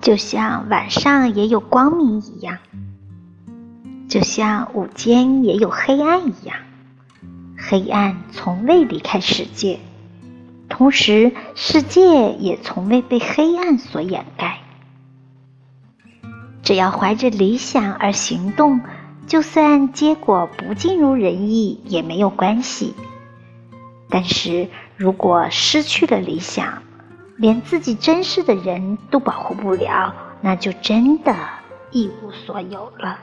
就像晚上也有光明一样，就像午间也有黑暗一样，黑暗从未离开世界，同时世界也从未被黑暗所掩盖。只要怀着理想而行动，就算结果不尽如人意也没有关系。但是如果失去了理想，连自己珍视的人都保护不了，那就真的一无所有了。